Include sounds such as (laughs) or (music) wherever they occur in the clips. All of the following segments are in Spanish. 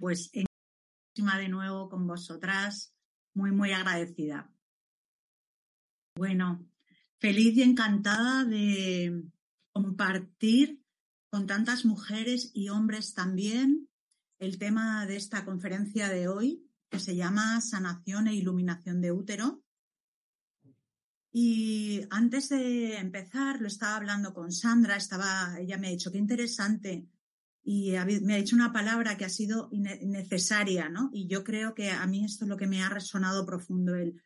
Pues encima de nuevo con vosotras, muy, muy agradecida. Bueno, feliz y encantada de compartir con tantas mujeres y hombres también el tema de esta conferencia de hoy, que se llama Sanación e Iluminación de Útero. Y antes de empezar, lo estaba hablando con Sandra, estaba, ella me ha dicho, qué interesante y me ha dicho una palabra que ha sido necesaria, ¿no? Y yo creo que a mí esto es lo que me ha resonado profundo, el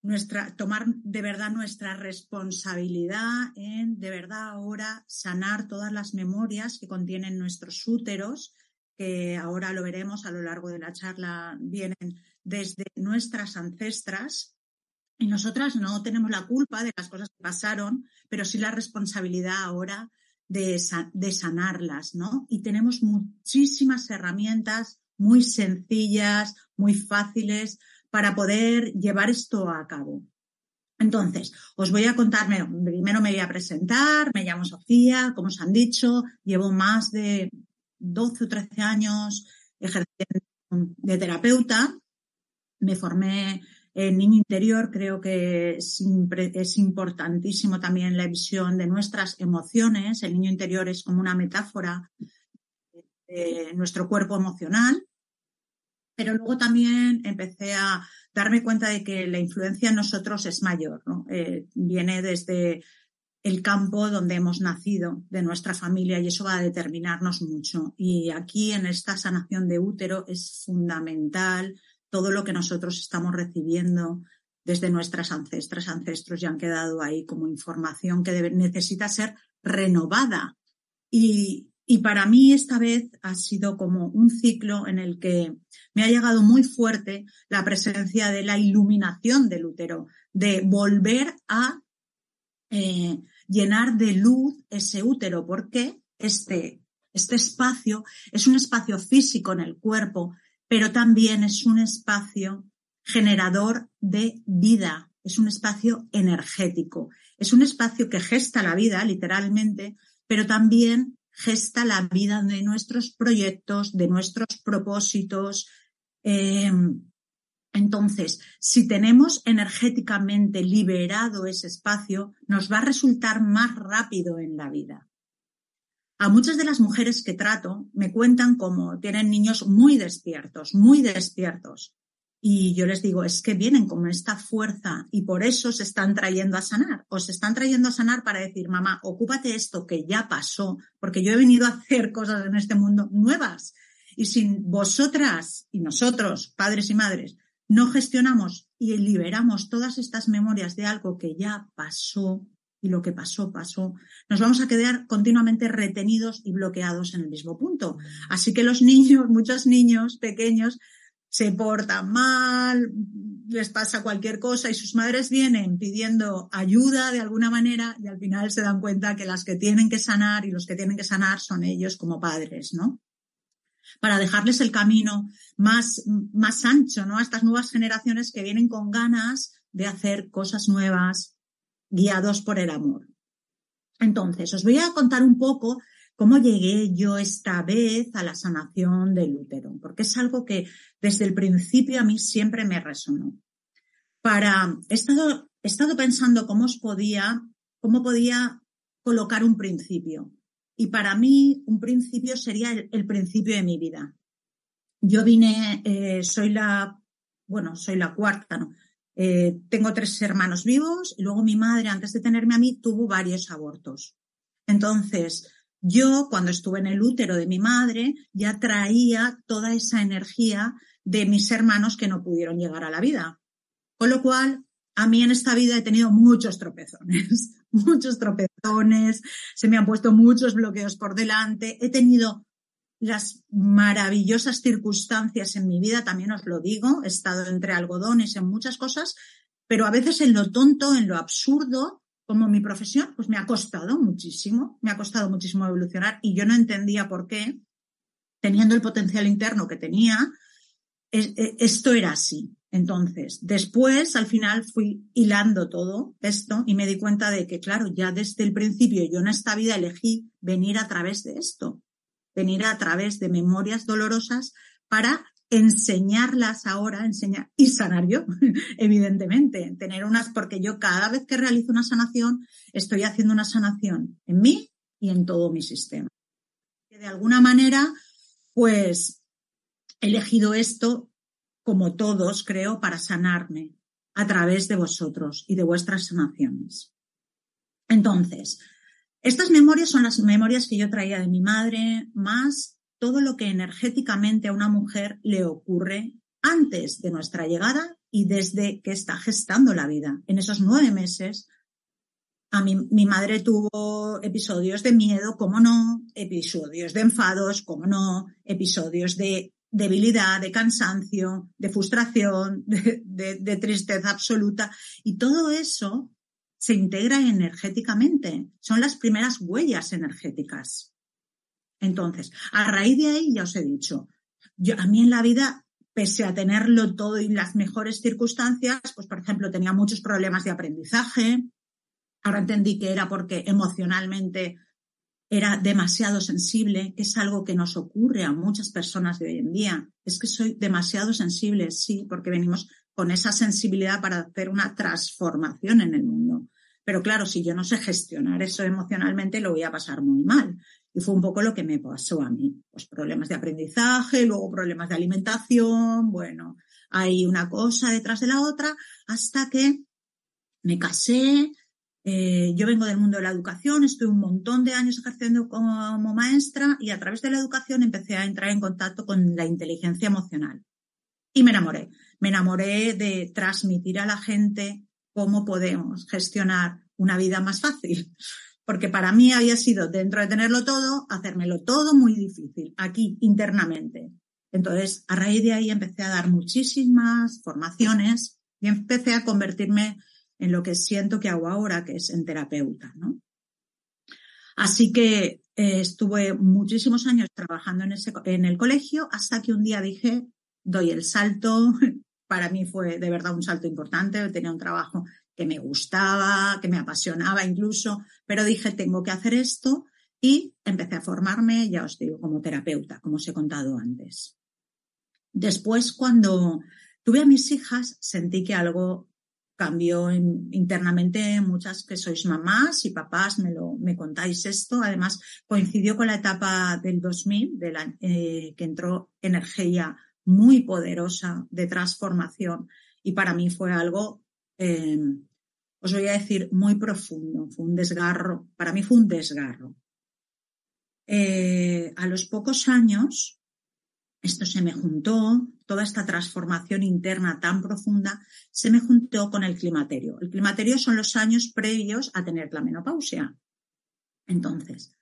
nuestra, tomar de verdad nuestra responsabilidad en de verdad ahora sanar todas las memorias que contienen nuestros úteros, que ahora lo veremos a lo largo de la charla, vienen desde nuestras ancestras. Y nosotras no tenemos la culpa de las cosas que pasaron, pero sí la responsabilidad ahora de, sanarlas, ¿no? Y tenemos muchísimas herramientas muy sencillas, muy fáciles para poder llevar esto a cabo. Entonces, os voy a contar, primero me voy a presentar, me llamo Sofía, como os han dicho, llevo más de 12 o 13 años ejerciendo de terapeuta, me formé en niño interior creo que es, importantísimo también la visión de nuestras emociones. El niño interior es como una metáfora de nuestro cuerpo emocional. Pero luego también empecé a darme cuenta de que la influencia en nosotros es mayor. Eh, viene desde el campo donde hemos nacido, de nuestra familia, y eso va a determinarnos mucho. Y aquí en esta sanación de útero es fundamental todo lo que nosotros estamos recibiendo desde nuestras ancestras, ancestros ya han quedado ahí como información que necesita ser renovada. Y, y para mí esta vez ha sido como un ciclo en el que me ha llegado muy fuerte la presencia de la iluminación del útero, de volver a eh, llenar de luz ese útero, porque este, este espacio es un espacio físico en el cuerpo pero también es un espacio generador de vida, es un espacio energético, es un espacio que gesta la vida, literalmente, pero también gesta la vida de nuestros proyectos, de nuestros propósitos. Em, entonces, si tenemos energéticamente liberado ese espacio, nos va a resultar más rápido en la vida. A muchas de las mujeres que trato me cuentan cómo tienen niños muy despiertos, muy despiertos. Y yo les digo, es que vienen con esta fuerza y por eso se están trayendo a sanar. O se están trayendo a sanar para decir, mamá, ocúpate esto que ya pasó, porque yo he venido a hacer cosas en este mundo nuevas. Y si vosotras y nosotros, padres y madres, no gestionamos y liberamos todas estas memorias de algo que ya pasó, y lo que pasó, pasó, nos vamos a quedar continuamente retenidos y bloqueados en el mismo punto. Así que los niños, muchos niños pequeños, se portan mal, les pasa cualquier cosa y sus madres vienen pidiendo ayuda de alguna manera y al final se dan cuenta que las que tienen que sanar y los que tienen que sanar son ellos como padres, ¿no? Para dejarles el camino más, más ancho, ¿no? A estas nuevas generaciones que vienen con ganas de hacer cosas nuevas, guiados por el amor. Entonces, os voy a contar un poco cómo llegué yo esta vez a la sanación del útero, porque es algo que desde el principio a mí siempre me resonó. Para, he estado, he estado pensando cómo os podía, cómo podía colocar un principio. Y para mí, un principio sería el, principio de mi vida. Yo vine, eh, soy la, bueno, soy la cuarta, ¿no? Eh, tengo tres hermanos vivos y luego mi madre, antes de tenerme a mí, tuvo varios abortos. Entonces, yo cuando estuve en el útero de mi madre ya traía toda esa energía de mis hermanos que no pudieron llegar a la vida. Con lo cual, a mí en esta vida he tenido muchos tropezones, (laughs) muchos tropezones, se me han puesto muchos bloqueos por delante, he tenido las maravillosas circunstancias en mi vida, también os lo digo, he estado entre algodones en muchas cosas, pero a veces en lo tonto, en lo absurdo, como mi profesión, pues me ha costado muchísimo, me ha costado muchísimo evolucionar y yo no entendía por qué, teniendo el potencial interno que tenía, e, esto era así. Entonces, después, al final, fui hilando todo esto y me di cuenta de que, claro, ya desde el principio yo en esta vida elegí venir a través de esto venir a través de memorias dolorosas para enseñarlas ahora, enseñar y sanar yo, (laughs) evidentemente. Tener unas, porque yo cada vez que realizo una sanación, estoy haciendo una sanación en mí y en todo mi sistema. De alguna manera, pues he elegido esto, como todos, creo, para sanarme a través de vosotros y de vuestras sanaciones. Entonces, estas memorias son las memorias que yo traía de mi madre, más todo lo que energéticamente a una mujer le ocurre antes de nuestra llegada y desde que está gestando la vida. En esos nueve meses, a mi, mi madre tuvo episodios de miedo, como no, episodios de enfados, como no, episodios de debilidad, de cansancio, de frustración, (laughs) de, de, tristeza absoluta. Y todo eso se integra energéticamente. Son las primeras huellas energéticas. Entonces, a raíz de ahí, ya os he dicho, yo, a mí en la vida, pese a tenerlo todo y las mejores circunstancias, pues por ejemplo, tenía muchos problemas de aprendizaje. Ahora entendí que era porque emocionalmente era demasiado sensible, que es algo que nos ocurre a muchas personas de hoy en día. Es que soy demasiado sensible, sí, porque venimos con esa sensibilidad para hacer una transformación en el mundo. Pero claro, si yo no sé gestionar eso emocionalmente, lo voy a pasar muy mal. Y fue un poco lo que me pasó a mí. Pues problemas de aprendizaje, luego problemas de alimentación, bueno, hay una cosa detrás de la otra, hasta que me casé. Eh, yo vengo del mundo de la educación, estuve un montón de años ejerciendo como maestra y a través de la educación empecé a entrar en contacto con la inteligencia emocional. Y me enamoré. Me enamoré de transmitir a la gente cómo podemos gestionar una vida más fácil porque para mí había sido, dentro de tenerlo todo, hacérmelo todo muy difícil, aquí internamente. Entonces, a raíz de ahí empecé a dar muchísimas formaciones y empecé a convertirme en lo que siento que hago ahora, que es en terapeuta, ¿no? Así que eh, estuve muchísimos años trabajando en, el colegio hasta que un día dije, doy el salto. Para mí fue de verdad un salto importante. Tenía un trabajo que me gustaba, que me apasionaba incluso, pero dije, tengo que hacer esto y empecé a formarme, ya os digo, como terapeuta, como os he contado antes. Después, cuando tuve a mis hijas, sentí que algo cambió internamente. Muchas que sois mamás y papás me lo me contáis esto. Además, coincidió con la etapa del 2000, de la, eh, que entró energía muy poderosa de transformación y para mí fue algo eh, os voy a decir, muy profundo. Fue un desgarro, para mí fue un desgarro. Eh, a los pocos años, esto se me juntó, toda esta transformación interna tan profunda, se me juntó con el climaterio. El climaterio son los años previos a tener la menopausia. Entonces,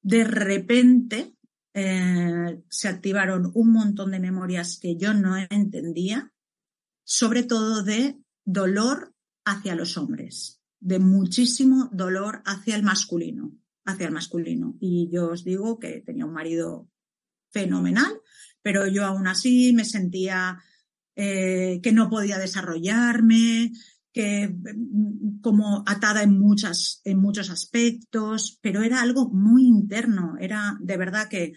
de repente eh, se activaron un montón de memorias que yo no entendía, sobre todo de dolor hacia los hombres, de muchísimo dolor hacia el masculino, hacia el masculino. Y yo os digo que tenía un marido fenomenal, pero yo aún así me sentía eh, que no podía desarrollarme, que mm, como atada en muchas, en muchos aspectos, pero era algo muy interno, era de verdad que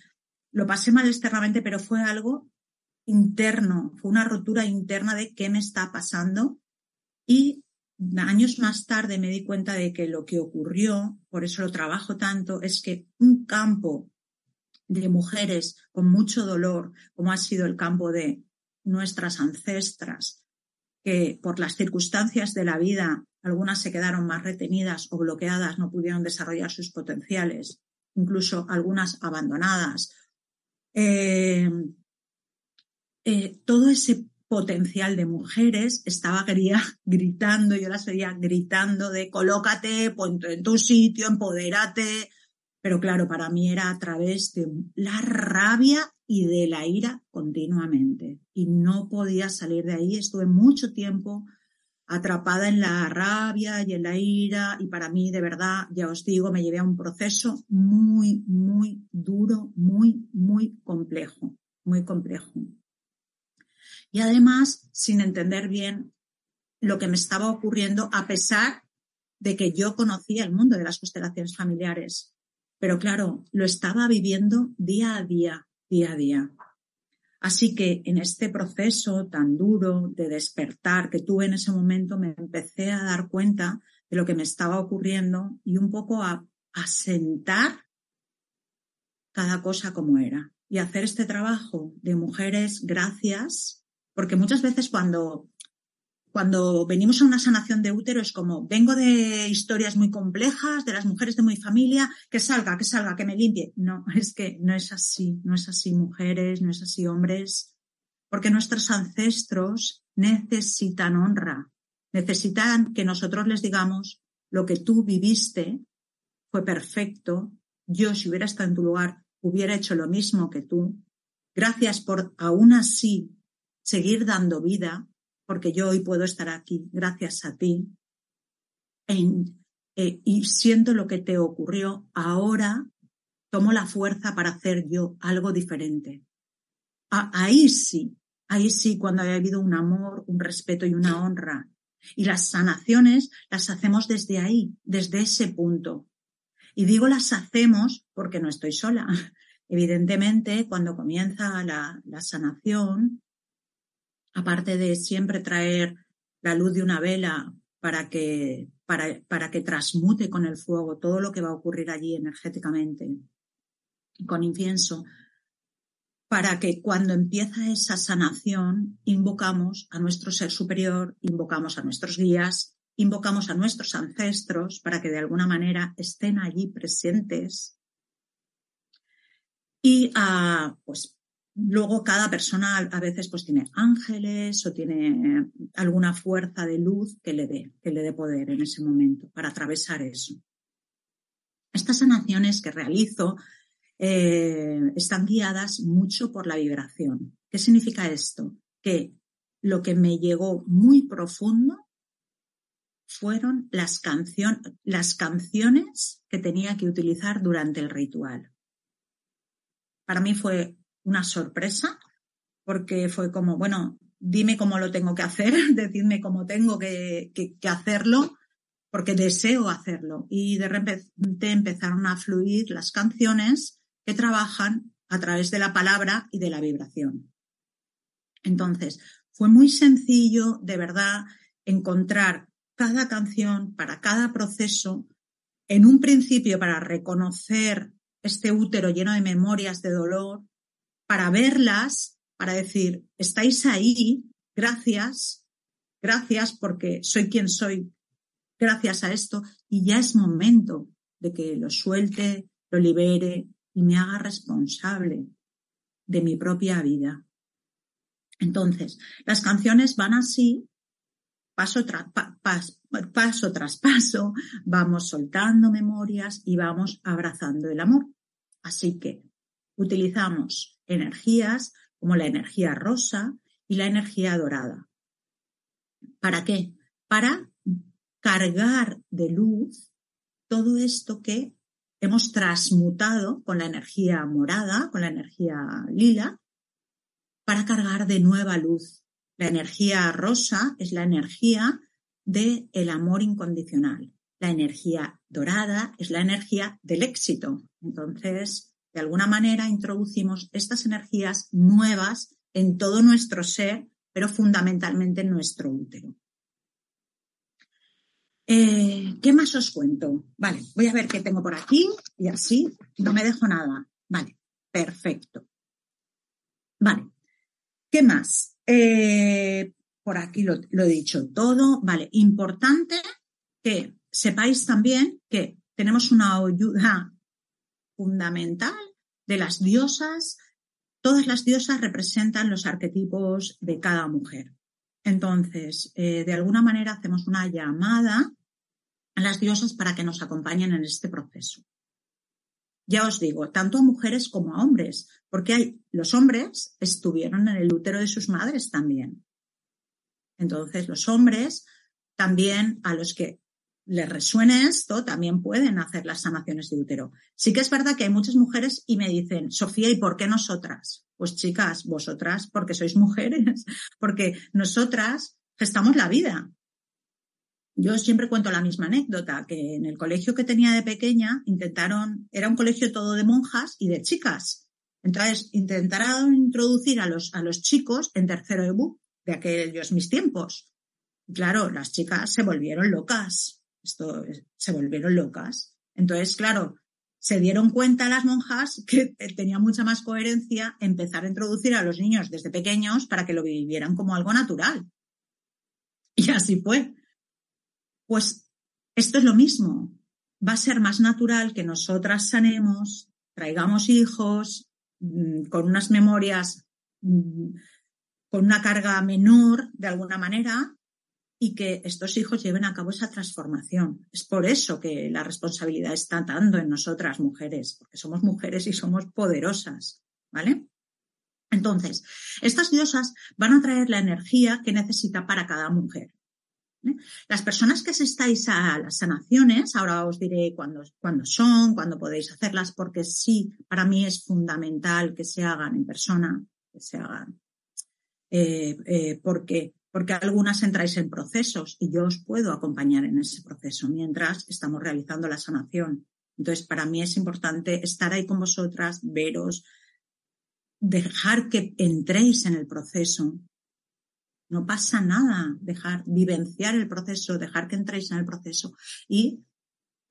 lo pasé mal externamente, pero fue algo interno, fue una rotura interna de qué me está pasando. Y años más tarde me di cuenta de que lo que ocurrió, por eso lo trabajo tanto, es que un campo de mujeres con mucho dolor, como ha sido el campo de nuestras ancestras, que por las circunstancias de la vida, algunas se quedaron más retenidas o bloqueadas, no pudieron desarrollar sus potenciales, incluso algunas abandonadas. Eh, eh, todo ese potencial de mujeres estaba (laughs) gritando, yo las veía gritando de colócate, ponte en tu sitio, empodérate. Pero claro, para mí era a través de la rabia y de la ira continuamente. Y no podía salir de ahí. Estuve mucho tiempo atrapada en la rabia y en la ira. Y para mí, de verdad, ya os digo, me llevé a un proceso muy, muy duro, muy, muy complejo, muy complejo y además sin entender bien lo que me estaba ocurriendo a pesar de que yo conocía el mundo de las constelaciones familiares. Pero claro, lo estaba viviendo día a día, día a día. Así que en este proceso tan duro de despertar que tuve en ese momento, me empecé a dar cuenta de lo que me estaba ocurriendo y un poco a, a sentar cada cosa como era. Y hacer este trabajo de mujeres gracias, porque muchas veces cuando cuando venimos a una sanación de útero es como, vengo de historias muy complejas, de las mujeres de mi familia, que salga, que salga, que me limpie. No, (laughs) es que no es así, no es así mujeres, no es así hombres, porque nuestros ancestros necesitan honra, necesitan que nosotros les digamos, lo que tú viviste fue perfecto, yo si hubiera estado en tu lugar hubiera hecho lo mismo que tú, gracias por aún así seguir dando vida, porque yo hoy puedo estar aquí gracias a ti eh, y siento lo que te ocurrió, ahora tomo la fuerza para hacer yo algo diferente. ahí sí, ahí sí, cuando haya habido un amor, un respeto y una honra. Y las sanaciones las hacemos desde ahí, desde ese punto. Y digo las hacemos porque no estoy sola. (laughs) Evidentemente, cuando comienza la, la sanación, aparte de siempre traer la luz de una vela para que, para, para que transmute con el fuego todo lo que va a ocurrir allí energéticamente, con incienso, para que cuando empieza esa sanación invocamos a nuestro ser superior, invocamos a nuestros guías, invocamos a nuestros ancestros para que de alguna manera estén allí presentes. Y a, pues Luego cada persona a veces pues tiene ángeles o tiene alguna fuerza de luz que le dé, que le dé poder en ese momento para atravesar eso. Estas sanaciones que realizo eh, están guiadas mucho por la vibración. ¿Qué significa esto? Que lo que me llegó muy profundo fueron las, las canciones que tenía que utilizar durante el ritual. Para mí fue una sorpresa, porque fue como, bueno, dime cómo lo tengo que hacer, (laughs) decidme cómo tengo que, hacerlo, porque deseo hacerlo. Y de repente empezaron a fluir las canciones que trabajan a través de la palabra y de la vibración. Entonces, fue muy sencillo, de verdad, encontrar cada canción para cada proceso, en un principio para reconocer este útero lleno de memorias de dolor, para verlas, para decir, estáis ahí, gracias, gracias porque soy quien soy, gracias a esto, y ya es momento de que lo suelte, lo libere y me haga responsable de mi propia vida. Entonces, las canciones van así, paso, tras paso tras paso, vamos soltando memorias y vamos abrazando el amor. Así que utilizamos energías como la energía rosa y la energía dorada. ¿Para qué? Para cargar de luz todo esto que hemos transmutado con la energía morada, con la energía lila, para cargar de nueva luz. La energía rosa es la energía del el amor incondicional. La energía dorada es la energía del éxito. Entonces, de alguna manera introducimos estas energías nuevas en todo nuestro ser, pero fundamentalmente en nuestro útero. Eh, ¿Qué más os cuento? Vale, voy a ver qué tengo por aquí y así no me dejo nada. Vale, perfecto. Vale, ¿qué más? Eh, por aquí lo, lo he dicho todo. Vale, importante que sepáis también que tenemos una ayuda fundamental de las diosas. Todas las diosas representan los arquetipos de cada mujer. Entonces, eh, de alguna manera hacemos una llamada a las diosas para que nos acompañen en este proceso. Ya os digo, tanto a mujeres como a hombres, porque los hombres estuvieron en el útero de sus madres también. Entonces, los hombres también a los que les resuene esto, también pueden hacer las sanaciones de útero. Sí que es verdad que hay muchas mujeres y me dicen, Sofía, ¿y por qué nosotras? Pues chicas, vosotras porque sois mujeres, (laughs) porque nosotras gestamos la vida. yo siempre cuento la misma anécdota, que en el colegio que tenía de pequeña intentaron, era un colegio todo de monjas y de chicas. Entonces intentaron introducir a los, a los chicos en tercero de BU de aquellos mis tiempos. Claro, las chicas se volvieron locas. Esto, se volvieron locas. Entonces, claro, se dieron cuenta las monjas que tenía mucha más coherencia empezar a introducir a los niños desde pequeños para que lo vivieran como algo natural. Y así fue. Pues esto es lo mismo. Va a ser más natural que nosotras sanemos, traigamos hijos mm, con unas memorias, mm, con una carga menor de alguna manera, y que estos hijos lleven a cabo esa transformación. Es por eso que la responsabilidad está tanto en nosotras mujeres, porque somos mujeres y somos poderosas, ¿vale? Entonces, estas diosas van a traer la energía que necesita para cada mujer. Las personas que estáis a las sanaciones, ahora os diré cuándo, son, cuándo podéis hacerlas, porque sí, para mí es fundamental que se hagan en persona, que se hagan, eh, eh, porque, porque algunas entráis en procesos y yo os puedo acompañar en ese proceso mientras estamos realizando la sanación. Entonces, para mí es importante estar ahí con vosotras, veros, dejar que entréis en el proceso, no pasa nada, dejar vivenciar el proceso, dejar que entréis en el proceso y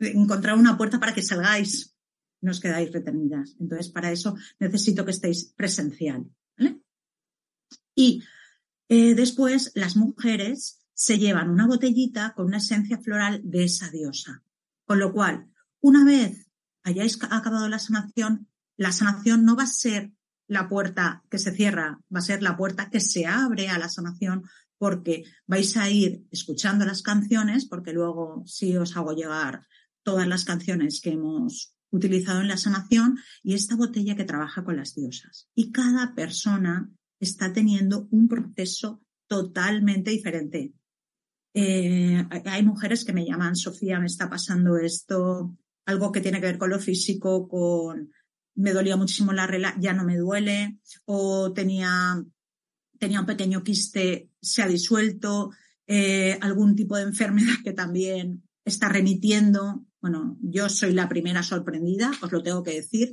encontrar una puerta para que salgáis, no os quedáis retenidas. Entonces, para eso necesito que estéis presencial. Y eh, después las mujeres se llevan una botellita con una esencia floral de esa diosa. Con lo cual, una vez hayáis acabado la sanación, la sanación no va a ser la puerta que se cierra va a ser la puerta que se abre a la sanación porque vais a ir escuchando las canciones, porque luego sí os hago llegar todas las canciones que hemos utilizado en la sanación y esta botella que trabaja con las diosas. Y cada persona está teniendo un proceso totalmente diferente. Eh, hay mujeres que me llaman, Sofía, me está pasando esto, algo que tiene que ver con lo físico, con me dolía muchísimo la regla, ya no me duele, o tenía, tenía un pequeño quiste, se ha disuelto, eh, algún tipo de enfermedad que también está remitiendo. Bueno, yo soy la primera sorprendida, os lo tengo que decir,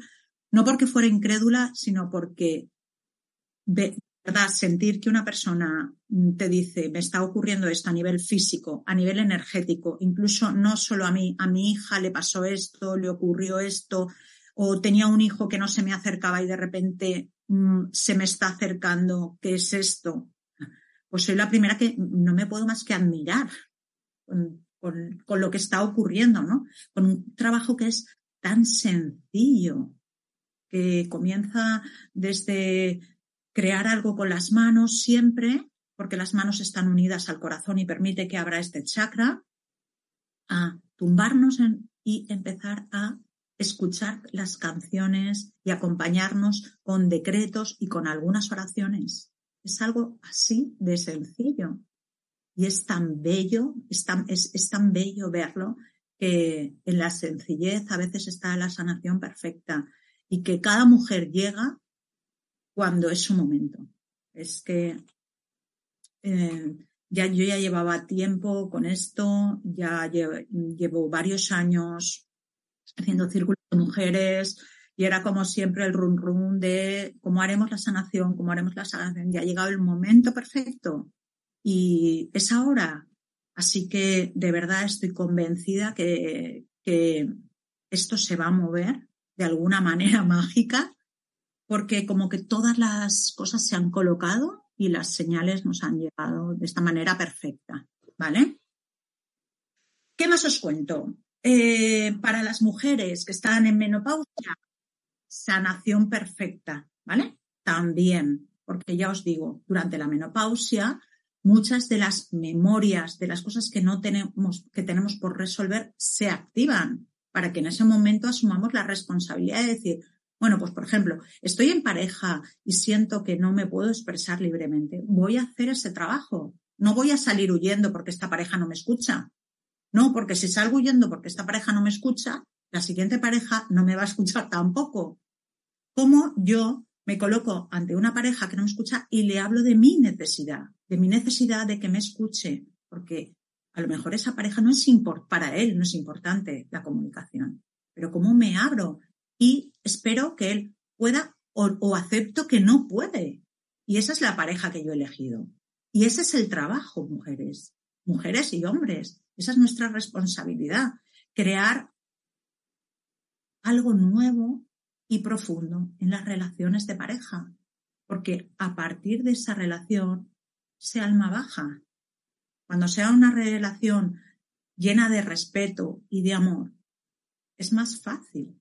no porque fuera incrédula, sino porque verdad sentir que una persona te dice, me está ocurriendo esto a nivel físico, a nivel energético, incluso no solo a mí, a mi hija le pasó esto, le ocurrió esto, o tenía un hijo que no se me acercaba y de repente mm, se me está acercando, ¿qué es esto? Pues soy la primera que no me puedo más que admirar con, con lo que está ocurriendo, ¿no? Con un trabajo que es tan sencillo, que comienza desde crear algo con las manos siempre, porque las manos están unidas al corazón y permite que abra este chakra, a tumbarnos y empezar a escuchar las canciones y acompañarnos con decretos y con algunas oraciones. Es algo así de sencillo. Y es tan bello, es tan, es, tan bello verlo que en la sencillez a veces está la sanación perfecta y que cada mujer llega cuando es su momento. Es que eh, ya yo ya llevaba tiempo con esto, ya llevo varios años haciendo círculos de mujeres y era como siempre el run run de cómo haremos la sanación, cómo haremos la sanación. Ya ha llegado el momento perfecto y es ahora. Así que de verdad estoy convencida que, que esto se va a mover de alguna manera (laughs) mágica porque como que todas las cosas se han colocado y las señales nos han llegado de esta manera perfecta. ¿Vale? ¿Qué más os cuento? Eh, para las mujeres que están en menopausia, sanación perfecta, ¿vale? También, porque ya os digo, durante la menopausia, muchas de las memorias, de las cosas que no tenemos, que tenemos por resolver, se activan para que en ese momento asumamos la responsabilidad de decir, bueno, pues por ejemplo, estoy en pareja y siento que no me puedo expresar libremente. Voy a hacer ese trabajo. No voy a salir huyendo porque esta pareja no me escucha. No, porque si salgo huyendo porque esta pareja no me escucha, la siguiente pareja no me va a escuchar tampoco. ¿Cómo yo me coloco ante una pareja que no me escucha y le hablo de mi necesidad, de mi necesidad de que me escuche? Porque A lo mejor esa pareja no es para él, no es importante la comunicación, pero cómo me abro y espero que él pueda o, acepto que no puede. Y esa es la pareja que yo he elegido. Y ese es el trabajo, mujeres, mujeres y hombres. Esa es nuestra responsabilidad, crear algo nuevo y profundo en las relaciones de pareja, porque a partir de esa relación se alma baja. Cuando sea una relación llena de respeto y de amor, es más fácil,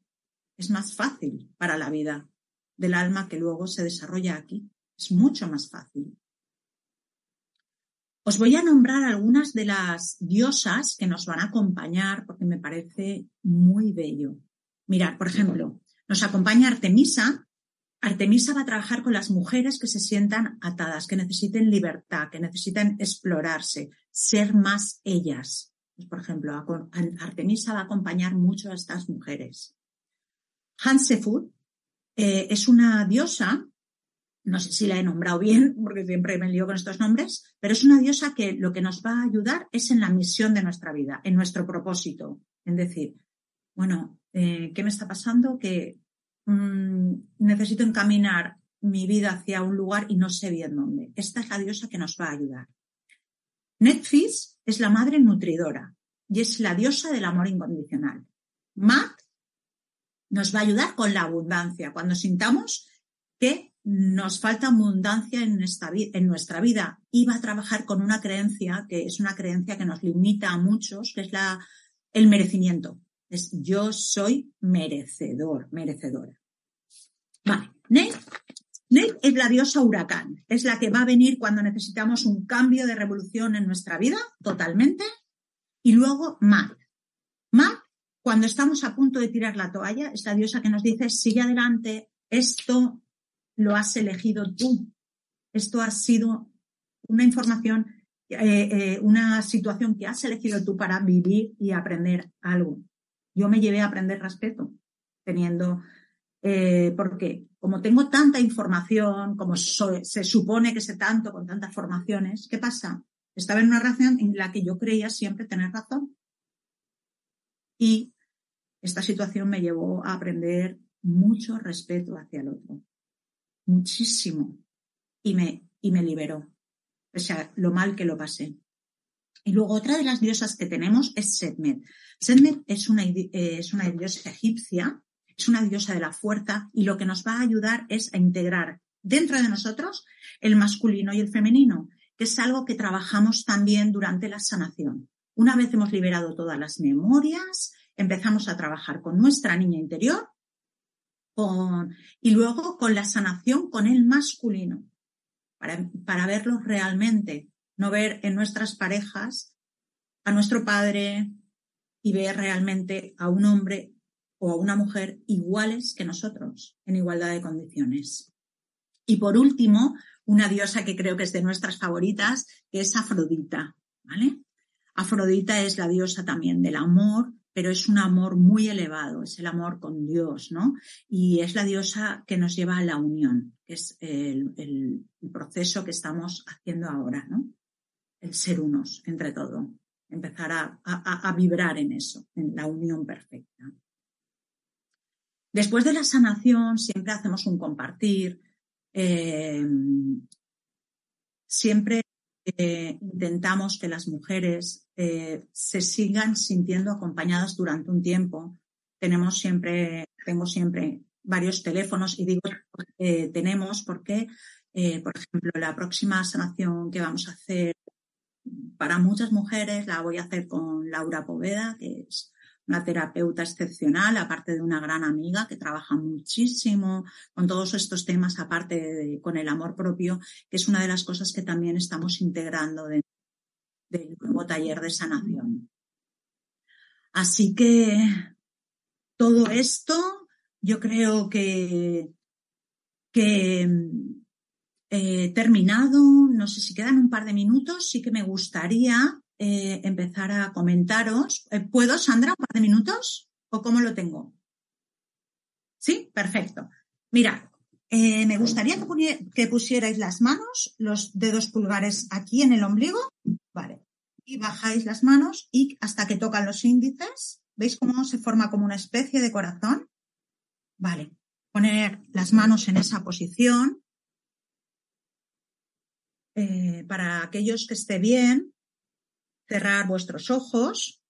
es más fácil para la vida del alma que luego se desarrolla aquí. Es mucho más fácil. Os voy a nombrar algunas de las diosas que nos van a acompañar porque me parece muy bello. Mirad, por ejemplo, nos acompaña Artemisa. Artemisa va a trabajar con las mujeres que se sientan atadas, que necesiten libertad, que necesiten explorarse, ser más ellas. Pues, por ejemplo, Artemisa va a acompañar mucho a estas mujeres. Hansefud eh, es una diosa, no sé si la he nombrado bien, (laughs) porque siempre me lío con estos nombres, pero es una diosa que lo que nos va a ayudar es en la misión de nuestra vida, en nuestro propósito. En decir, bueno, eh, ¿qué me está pasando? Que mm, necesito encaminar mi vida hacia un lugar y no sé bien dónde. Esta es la diosa que nos va a ayudar. Netflix es la madre nutridora y es la diosa del amor incondicional. Matt nos va a ayudar con la abundancia. Cuando sintamos que nos falta abundancia en, en nuestra vida y va a trabajar con una creencia que es una creencia que nos limita a muchos, que es la, el merecimiento. Es yo soy merecedor, merecedora. Vale. Nate, es la diosa huracán. Es la que va a venir cuando necesitamos un cambio de revolución en nuestra vida, totalmente. Y luego Matt. Matt, cuando estamos a punto de tirar la toalla, es la diosa que nos dice, sigue adelante, esto lo has elegido tú. Esto ha sido una información, eh, eh, una situación que has elegido tú para vivir y aprender algo. Yo me llevé a aprender respeto, teniendo, eh, porque como tengo tanta información, como se supone que sé tanto con tantas formaciones, ¿qué pasa? Estaba en una relación en la que yo creía siempre tener razón. Y esta situación me llevó a aprender mucho respeto hacia el otro. Muchísimo. Y me, y me liberó. O sea, lo mal que lo pasé. Y luego otra de las diosas que tenemos es Setmet. Setmet es una, eh, es una diosa egipcia, es una diosa de la fuerza y lo que nos va a ayudar es a integrar dentro de nosotros el masculino y el femenino, que es algo que trabajamos también durante la sanación. Una vez hemos liberado todas las memorias, empezamos a trabajar con nuestra niña interior y luego con la sanación con el masculino, para, para verlo realmente, no ver en nuestras parejas a nuestro padre y ver realmente a un hombre o a una mujer iguales que nosotros, en igualdad de condiciones. Y por último, una diosa que creo que es de nuestras favoritas, que es Afrodita, ¿vale? Afrodita es la diosa también del amor, pero es un amor muy elevado, es el amor con Dios, ¿no? Y es la diosa que nos lleva a la unión, que es el, proceso que estamos haciendo ahora, ¿no? el ser unos entre todo, empezar a, vibrar en eso, en la unión perfecta. Después de la sanación siempre hacemos un compartir, eh, siempre eh, intentamos que las mujeres eh, se sigan sintiendo acompañadas durante un tiempo. Tenemos siempre, tengo siempre varios teléfonos y digo tenemos porque, por ejemplo, la próxima sanación que vamos a hacer para muchas mujeres la voy a hacer con Laura Poveda, que es una terapeuta excepcional, aparte de una gran amiga que trabaja muchísimo con todos estos temas, aparte con el amor propio, que es una de las cosas que también estamos integrando dentro del nuevo taller de sanación. Así que todo esto yo creo que, que eh, terminado, no sé si quedan un par de minutos, sí que me gustaría eh, empezar a comentaros. Eh, ¿Puedo, Sandra, un par de minutos? ¿O cómo lo tengo? Sí, perfecto. Mira, me gustaría que, pusierais las manos, los dedos pulgares aquí en el ombligo. Vale. y bajáis las manos y hasta que tocan los índices. ¿Veis cómo se forma como una especie de corazón? Vale, poner las manos en esa posición. Eh, para aquellos que esté bien, cerrar vuestros ojos.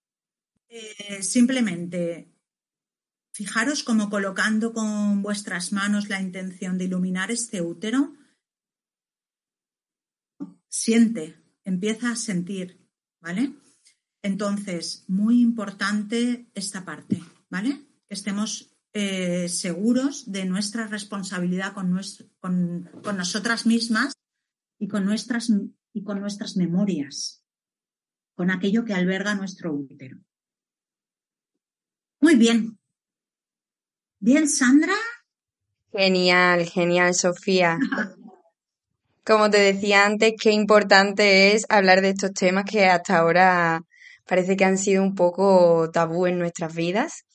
Eh, simplemente fijaros como colocando con vuestras manos la intención de iluminar este útero. Siente, empieza a sentir, ¿vale? Entonces, muy importante esta parte, ¿vale? Que estemos eh, seguros de nuestra responsabilidad con, con, nosotras mismas y con, nuestras, y con nuestras memorias, con aquello que alberga nuestro útero. Muy bien. Bien, Sandra. Genial, genial, Sofía. Como te decía antes, qué importante es hablar de estos temas que hasta ahora parece que han sido un poco tabú en nuestras vidas.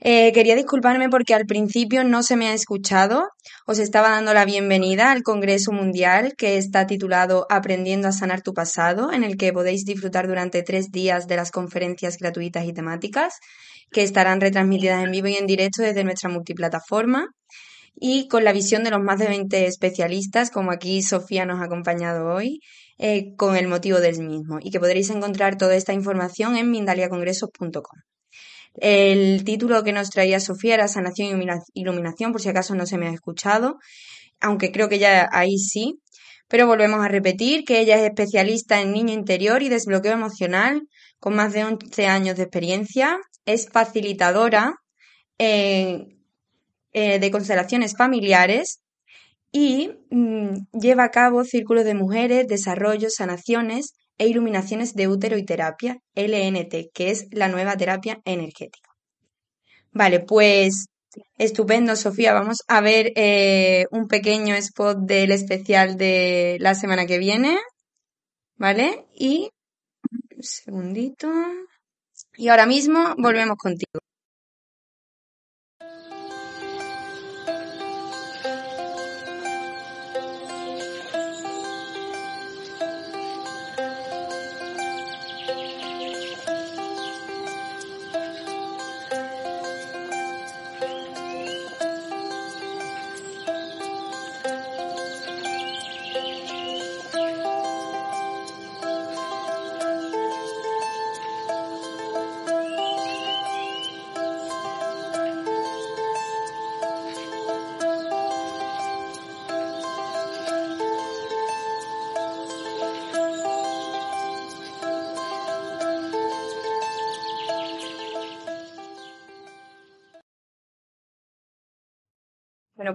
Eh, quería disculparme porque al principio no se me ha escuchado. Os estaba dando la bienvenida al Congreso Mundial que está titulado Aprendiendo a sanar tu pasado, en el que podéis disfrutar durante tres días de las conferencias gratuitas y temáticas que estarán retransmitidas en vivo y en directo desde nuestra multiplataforma y con la visión de los más de 20 especialistas, como aquí Sofía nos ha acompañado hoy, eh, con el motivo del mismo, y que podréis encontrar toda esta información en mindaliacongresos.com. El título que nos traía Sofía era Sanación y Iluminación, por si acaso no se me ha escuchado, aunque creo que ya ahí sí. Pero volvemos a repetir que ella es especialista en niño interior y desbloqueo emocional, con más de 11 años de experiencia. Es facilitadora eh, eh, de constelaciones familiares y mm, lleva a cabo círculos de mujeres, desarrollos, sanaciones e iluminaciones de útero y terapia, LNT, que es la nueva terapia energética. Vale, pues estupendo, Sofía. Vamos a ver eh, un pequeño spot del especial de la semana que viene. ¿Vale? Y un segundito. Y ahora mismo volvemos contigo.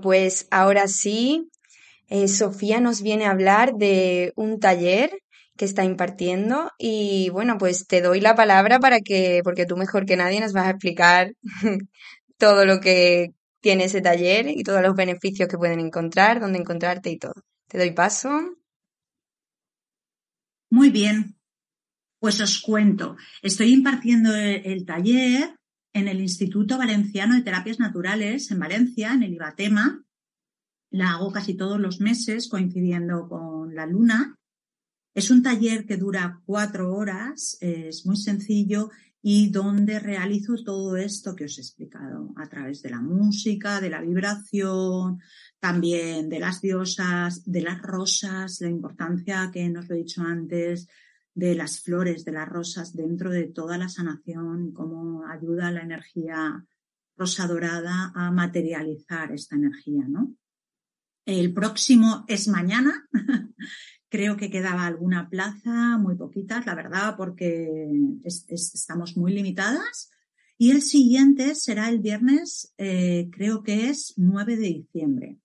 Pues ahora sí, eh, Sofía nos viene a hablar de un taller que está impartiendo y bueno, pues te doy la palabra para que, porque tú mejor que nadie nos vas a explicar (laughs) todo lo que tiene ese taller y todos los beneficios que pueden encontrar, dónde encontrarte y todo. Te doy paso. Muy bien, pues os cuento. Estoy impartiendo el taller en el Instituto Valenciano de Terapias Naturales en Valencia, en el IBATEMA. La hago casi todos los meses coincidiendo con la luna. Es un taller que dura cuatro horas, es muy sencillo y donde realizo todo esto que os he explicado a través de la música, de la vibración, también de las diosas, de las rosas, la importancia que nos lo he dicho antes, de las flores, de las rosas dentro de toda la sanación, cómo ayuda la energía rosa dorada a materializar esta energía, ¿no? El próximo es mañana. (laughs) Creo que quedaba alguna plaza, muy poquitas, la verdad, porque estamos muy limitadas. Y el siguiente será el viernes, eh, creo que es 9 de diciembre.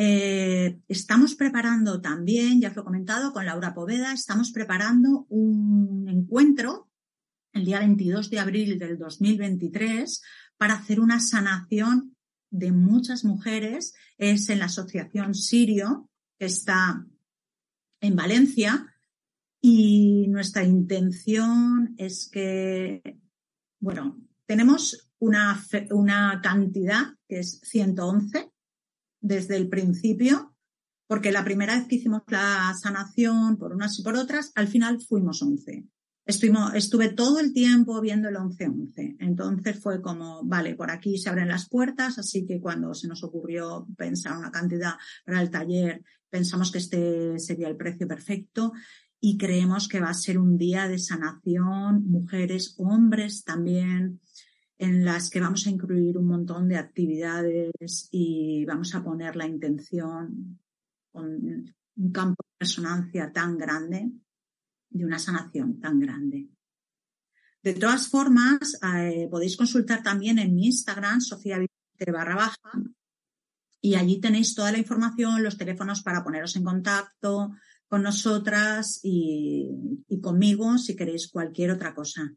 Eh, estamos preparando también, ya os lo he comentado, con Laura Poveda, estamos preparando un encuentro el día 22 de abril del 2023 para hacer una sanación de muchas mujeres. Es en la Asociación Sirio, que está en Valencia. Y nuestra intención es que, bueno, tenemos una, una cantidad que es 111 desde el principio porque la primera vez que hicimos la sanación por unas y por otras, al final fuimos 11. estuve todo el tiempo viendo el 11-11. Entonces fue como, vale, por aquí se abren las puertas, así que cuando se nos ocurrió pensar una cantidad para el taller, pensamos que este sería el precio perfecto y creemos que va a ser un día de sanación, mujeres, hombres también, en las que vamos a incluir un montón de actividades y vamos a poner la intención con un campo de resonancia tan grande, de una sanación tan grande. De todas formas, eh, podéis consultar también en mi Instagram, Sofía barra baja, y allí tenéis toda la información, los teléfonos para poneros en contacto con nosotras y conmigo si queréis cualquier otra cosa.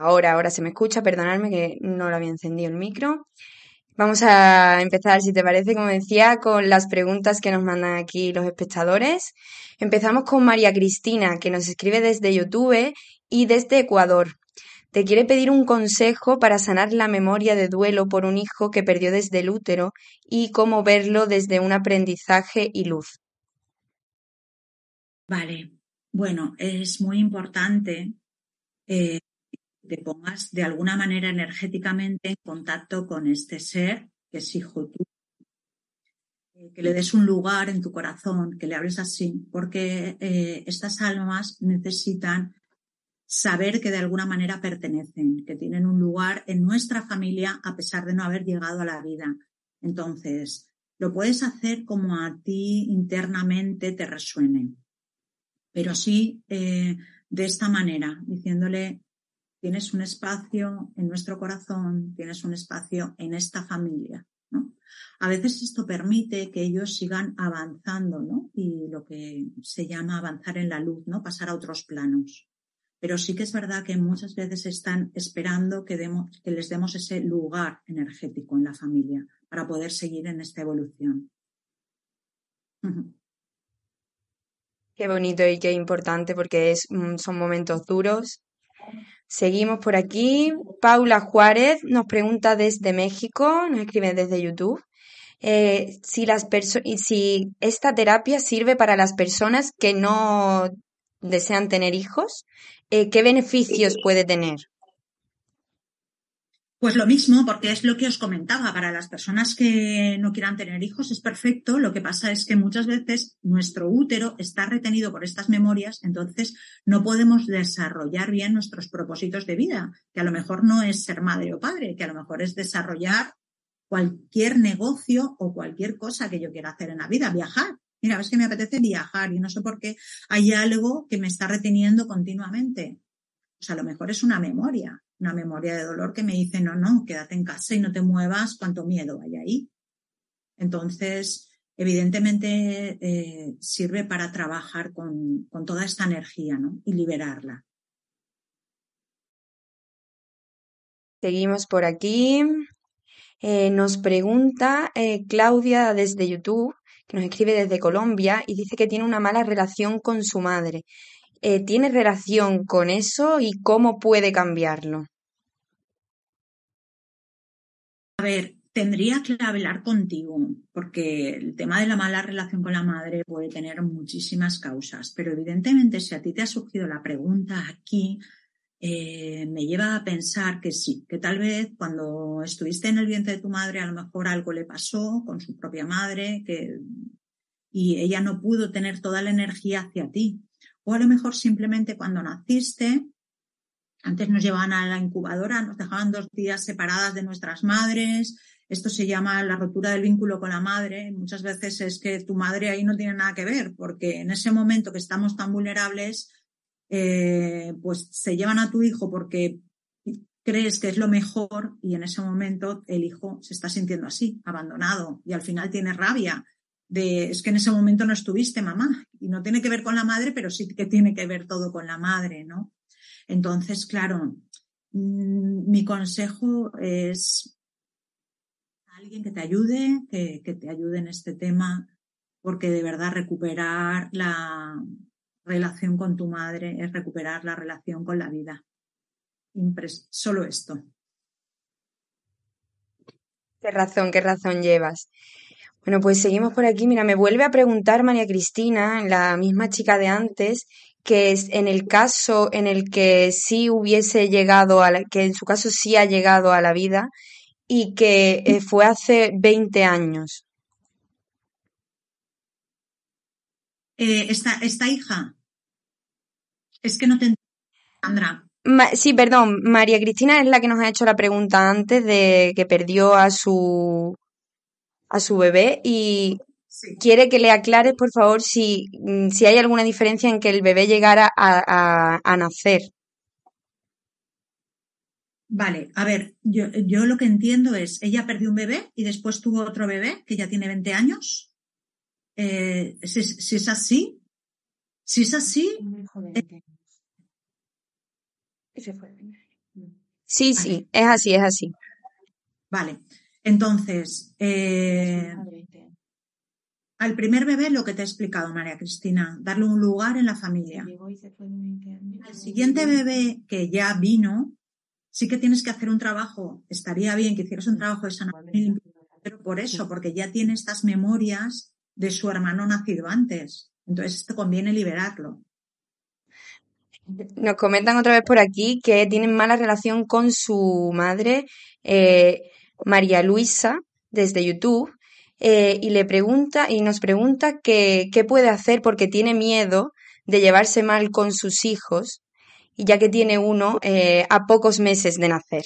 Ahora, ahora se me escucha, perdonadme que no lo había encendido el micro. Vamos a empezar, si te parece, como decía, con las preguntas que nos mandan aquí los espectadores. Empezamos con María Cristina, que nos escribe desde YouTube y desde Ecuador. Te quiere pedir un consejo para sanar la memoria de duelo por un hijo que perdió desde el útero y cómo verlo desde un aprendizaje y luz. Vale, bueno, es muy importante eh, te pongas de alguna manera energéticamente en contacto con este ser que es hijo tuyo, eh, que le des un lugar en tu corazón, que le hables así, porque eh, estas almas necesitan saber que de alguna manera pertenecen, que tienen un lugar en nuestra familia a pesar de no haber llegado a la vida. Entonces, lo puedes hacer como a ti internamente te resuene, pero sí eh, de esta manera, diciéndole, tienes un espacio en nuestro corazón, tienes un espacio en esta familia. ¿no? A veces esto permite que ellos sigan avanzando, ¿no? Y lo que se llama avanzar en la luz, ¿no? Pasar a otros planos. Pero sí que es verdad que muchas veces están esperando que, demos, que les demos ese lugar energético en la familia para poder seguir en esta evolución. Qué bonito y qué importante porque es, mm, son momentos duros Seguimos por aquí. Paula Juárez nos pregunta desde México, nos escribe desde YouTube, eh, si, las si esta terapia sirve para las personas que no desean tener hijos, eh, ¿qué beneficios puede tener? Pues lo mismo, porque es lo que os comentaba, para las personas que no quieran tener hijos es perfecto, lo que pasa es que muchas veces nuestro útero está retenido por estas memorias, entonces no podemos desarrollar bien nuestros propósitos de vida, que a lo mejor no es ser madre o padre, que a lo mejor es desarrollar cualquier negocio o cualquier cosa que yo quiera hacer en la vida, viajar. Mira, ves que me apetece viajar y no sé por qué hay algo que me está reteniendo continuamente. Pues a lo mejor es una memoria una memoria de dolor que me dice, no, no, quédate en casa y no te muevas, cuánto miedo hay ahí. Entonces, evidentemente eh, sirve para trabajar con, toda esta energía ¿no? y liberarla. Seguimos por aquí. Eh, nos pregunta eh, Claudia desde YouTube, que nos escribe desde Colombia y dice que tiene una mala relación con su madre. Eh, tiene relación con eso y cómo puede cambiarlo? A ver, tendría que hablar contigo, porque el tema de la mala relación con la madre puede tener muchísimas causas, pero evidentemente si a ti te ha surgido la pregunta aquí, eh, me lleva a pensar que sí, que tal vez cuando estuviste en el vientre de tu madre a lo mejor algo le pasó con su propia madre que, y ella no pudo tener toda la energía hacia ti. O a lo mejor simplemente cuando naciste, antes nos llevaban a la incubadora, nos dejaban dos días separadas de nuestras madres. Esto se llama la rotura del vínculo con la madre. Muchas veces es que tu madre ahí no tiene nada que ver, porque en ese momento que estamos tan vulnerables, eh, pues se llevan a tu hijo porque crees que es lo mejor y en ese momento el hijo se está sintiendo así, abandonado y al final tiene rabia de es que en ese momento no estuviste mamá y no tiene que ver con la madre, pero sí que tiene que ver todo con la madre, ¿no? Entonces, claro, mm, mi consejo es alguien que te ayude, que, te ayude en este tema, porque de verdad recuperar la, relación con tu madre, es recuperar la relación con la vida. Solo esto. Qué razón, qué razón llevas. Bueno, pues seguimos por aquí. Mira, me vuelve a preguntar María Cristina, la misma chica de antes, que es en el caso en el que sí hubiese llegado a la, que en su caso sí ha llegado a la vida y que eh, fue hace 20 años. Eh, esta, esta hija. Es que no te Sandra. sí, perdón, María Cristina es la que nos ha hecho la pregunta antes de que perdió a su a su bebé y quiere que le aclares, por favor, si, mm, si hay alguna diferencia en que el bebé llegara a, a, nacer. Vale, a ver, yo, yo, lo que entiendo es, ella perdió un bebé y después tuvo otro bebé que ya tiene 20 años. Eh, si, es así, si es así... Eh, sí, sí, es así, es así. Vale, entonces, eh, al primer bebé lo que te he explicado, María Cristina, darle un lugar en la familia. Al siguiente bebé que ya vino, sí que tienes que hacer un trabajo. Estaría bien que hicieras un trabajo de sanación, pero por eso, porque ya tiene estas memorias de su hermano nacido antes. Entonces te conviene liberarlo. Nos comentan otra vez por aquí que tienen mala relación con su madre. Eh, María Luisa desde YouTube eh, y le pregunta y nos pregunta qué puede hacer porque tiene miedo de llevarse mal con sus hijos y ya que tiene uno eh, a pocos meses de nacer.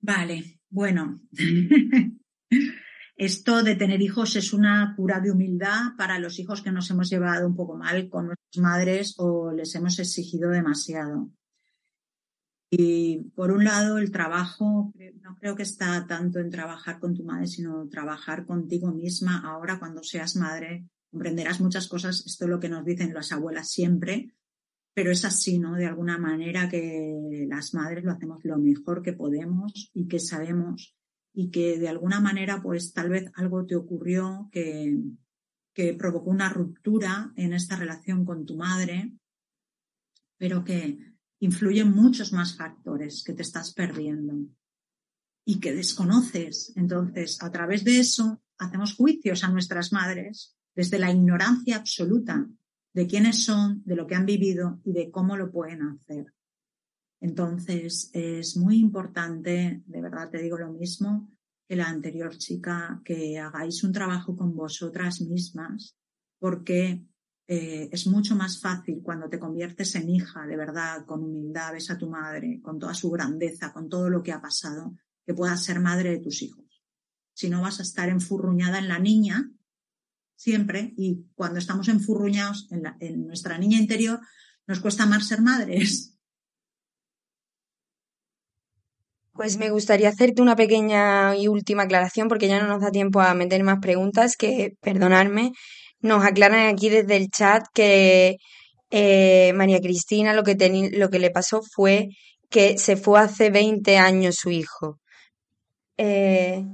Vale, bueno. (laughs) Esto de tener hijos es una cura de humildad para los hijos que nos hemos llevado un poco mal con nuestras madres o les hemos exigido demasiado. Y por un lado, el trabajo, no creo que está tanto en trabajar con tu madre, sino trabajar contigo misma. Ahora, cuando seas madre, comprenderás muchas cosas. Esto es lo que nos dicen las abuelas siempre, pero es así, ¿no? De alguna manera que las madres lo hacemos lo mejor que podemos y que sabemos y que de alguna manera, pues tal vez algo te ocurrió que, que provocó una ruptura en esta relación con tu madre, pero que influyen muchos más factores que te estás perdiendo y que desconoces. Entonces, a través de eso, hacemos juicios a nuestras madres desde la ignorancia absoluta de quiénes son, de lo que han vivido y de cómo lo pueden hacer. Entonces, es muy importante, de verdad te digo lo mismo que la anterior chica, que hagáis un trabajo con vosotras mismas, porque eh, es mucho más fácil cuando te conviertes en hija, de verdad, con humildad, ves a tu madre, con toda su grandeza, con todo lo que ha pasado, que puedas ser madre de tus hijos. Si no vas a estar enfurruñada en la niña, siempre, y cuando estamos enfurruñados en, en nuestra niña interior, nos cuesta más ser madres. Pues me gustaría hacerte una pequeña y última aclaración porque ya no nos da tiempo a meter más preguntas, que perdonadme, nos aclaran aquí desde el chat que eh, María Cristina lo que, lo que le pasó fue que se fue hace 20 años su hijo. Eh,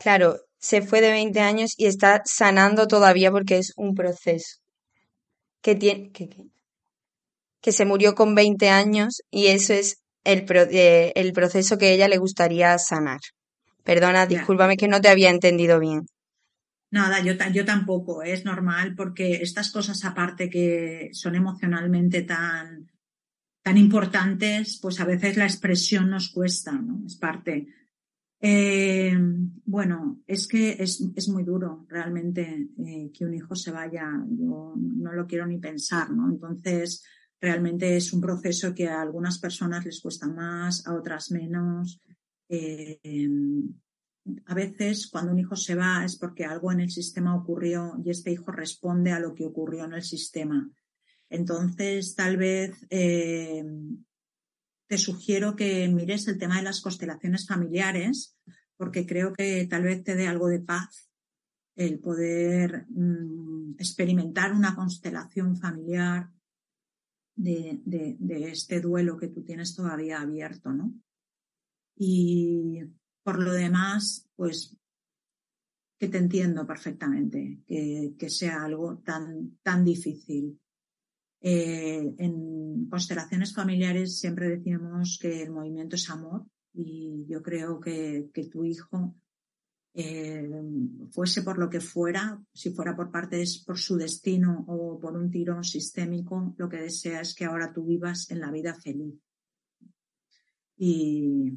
claro, se fue de 20 años y está sanando todavía porque es un proceso. Que, tiene, que, se murió con 20 años y eso es el, eh, el proceso que ella le gustaría sanar. Perdona, discúlpame que no te había entendido bien. Nada, yo, yo tampoco, es normal porque estas cosas aparte que son emocionalmente tan, tan importantes, pues a veces la expresión nos cuesta, ¿no? Es parte. Eh, bueno, es que es, es muy duro realmente eh, que un hijo se vaya, yo no lo quiero ni pensar, ¿no? Entonces, realmente es un proceso que a algunas personas les cuesta más, a otras menos. Eh, a veces cuando un hijo se va es porque algo en el sistema ocurrió y este hijo responde a lo que ocurrió en el sistema. Entonces, tal vez eh, te sugiero que mires el tema de las constelaciones familiares, porque creo que tal vez te dé algo de paz el poder mm, experimentar una constelación familiar de, de, este duelo que tú tienes todavía abierto, ¿no? Y por lo demás, pues que te entiendo perfectamente, que, sea algo tan, tan difícil. Eh, en constelaciones familiares siempre decimos que el movimiento es amor y yo creo que, que tu hijo eh, fuese por lo que fuera, si fuera por parte por su destino o por un tirón sistémico, lo que desea es que ahora tú vivas en la vida feliz. Y,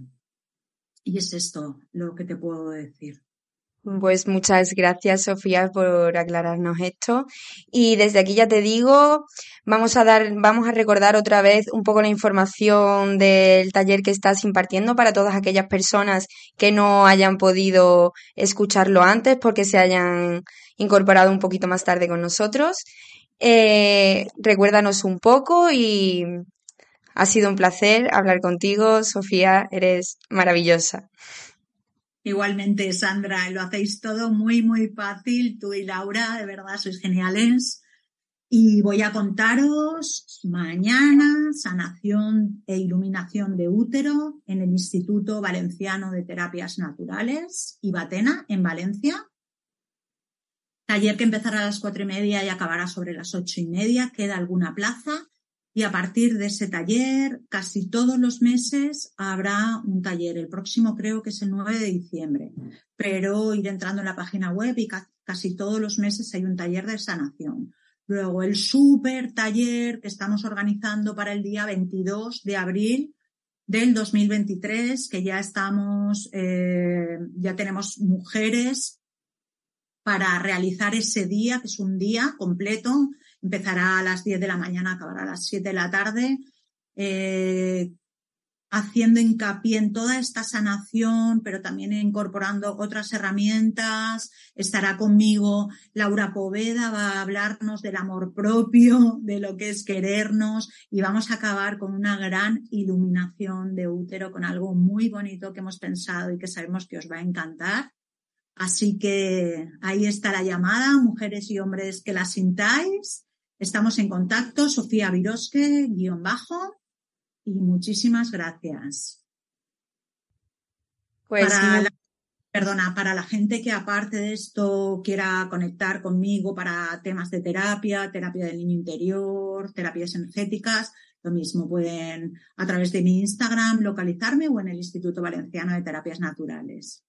y es esto lo que te puedo decir. Pues muchas gracias, Sofía, por aclararnos esto. Y desde aquí ya te digo, vamos a dar, vamos a recordar otra vez un poco la información del taller que estás impartiendo para todas aquellas personas que no hayan podido escucharlo antes porque se hayan incorporado un poquito más tarde con nosotros. Eh, recuérdanos un poco y ha sido un placer hablar contigo, Sofía, eres maravillosa. Igualmente, Sandra, lo hacéis todo muy, muy fácil. Tú y Laura, de verdad, sois geniales. Y voy a contaros mañana sanación e iluminación de útero en el Instituto Valenciano de Terapias Naturales, Ibatena, en Valencia. Taller que empezará a las cuatro y media y acabará sobre las ocho y media. Queda alguna plaza. Y a partir de ese taller, casi todos los meses habrá un taller. El próximo creo que es el 9 de diciembre, pero ir entrando en la página web y casi todos los meses hay un taller de sanación. Luego el super taller que estamos organizando para el día 22 de abril del 2023, que ya estamos, eh, ya tenemos mujeres para realizar ese día, que es un día completo empezará a las 10 de la mañana, acabará a las 7 de la tarde, eh, haciendo hincapié en toda esta sanación, pero también incorporando otras herramientas. Estará conmigo Laura Poveda, va a hablarnos del amor propio, de lo que es querernos y vamos a acabar con una gran iluminación de útero, con algo muy bonito que hemos pensado y que sabemos que os va a encantar. Así que ahí está la llamada, mujeres y hombres que la sintáis Estamos en contacto, Sofía Virosque, guion bajo, y muchísimas gracias. Pues para perdona, para la gente que aparte de esto quiera conectar conmigo para temas de terapia, terapia del niño interior, terapias energéticas, lo mismo pueden a través de mi Instagram localizarme o en el Instituto Valenciano de Terapias Naturales.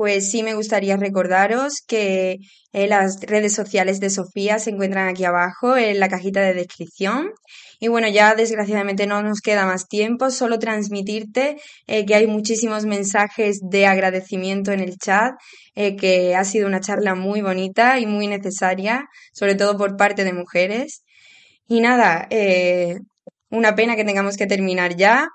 Pues sí, me gustaría recordaros que eh, las redes sociales de Sofía se encuentran aquí abajo en la cajita de descripción. Y bueno, ya desgraciadamente no nos queda más tiempo, solo transmitirte eh, que hay muchísimos mensajes de agradecimiento en el chat, eh, que ha sido una charla muy bonita y muy necesaria, sobre todo por parte de mujeres. Y nada, una pena que tengamos que terminar ya,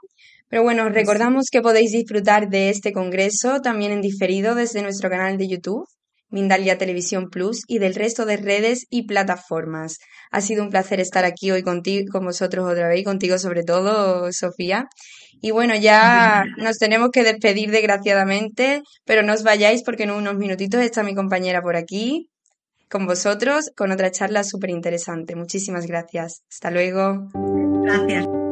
pero bueno, recordamos que podéis disfrutar de este congreso también en diferido desde nuestro canal de YouTube, Mindalia Televisión Plus, y del resto de redes y plataformas. Ha sido un placer estar aquí hoy contigo, con vosotros otra vez, y contigo sobre todo, Sofía. Y bueno, ya (laughs) nos tenemos que despedir desgraciadamente, pero no os vayáis porque en unos minutitos está mi compañera por aquí con vosotros con otra charla súper interesante. Muchísimas gracias. Hasta luego. Gracias.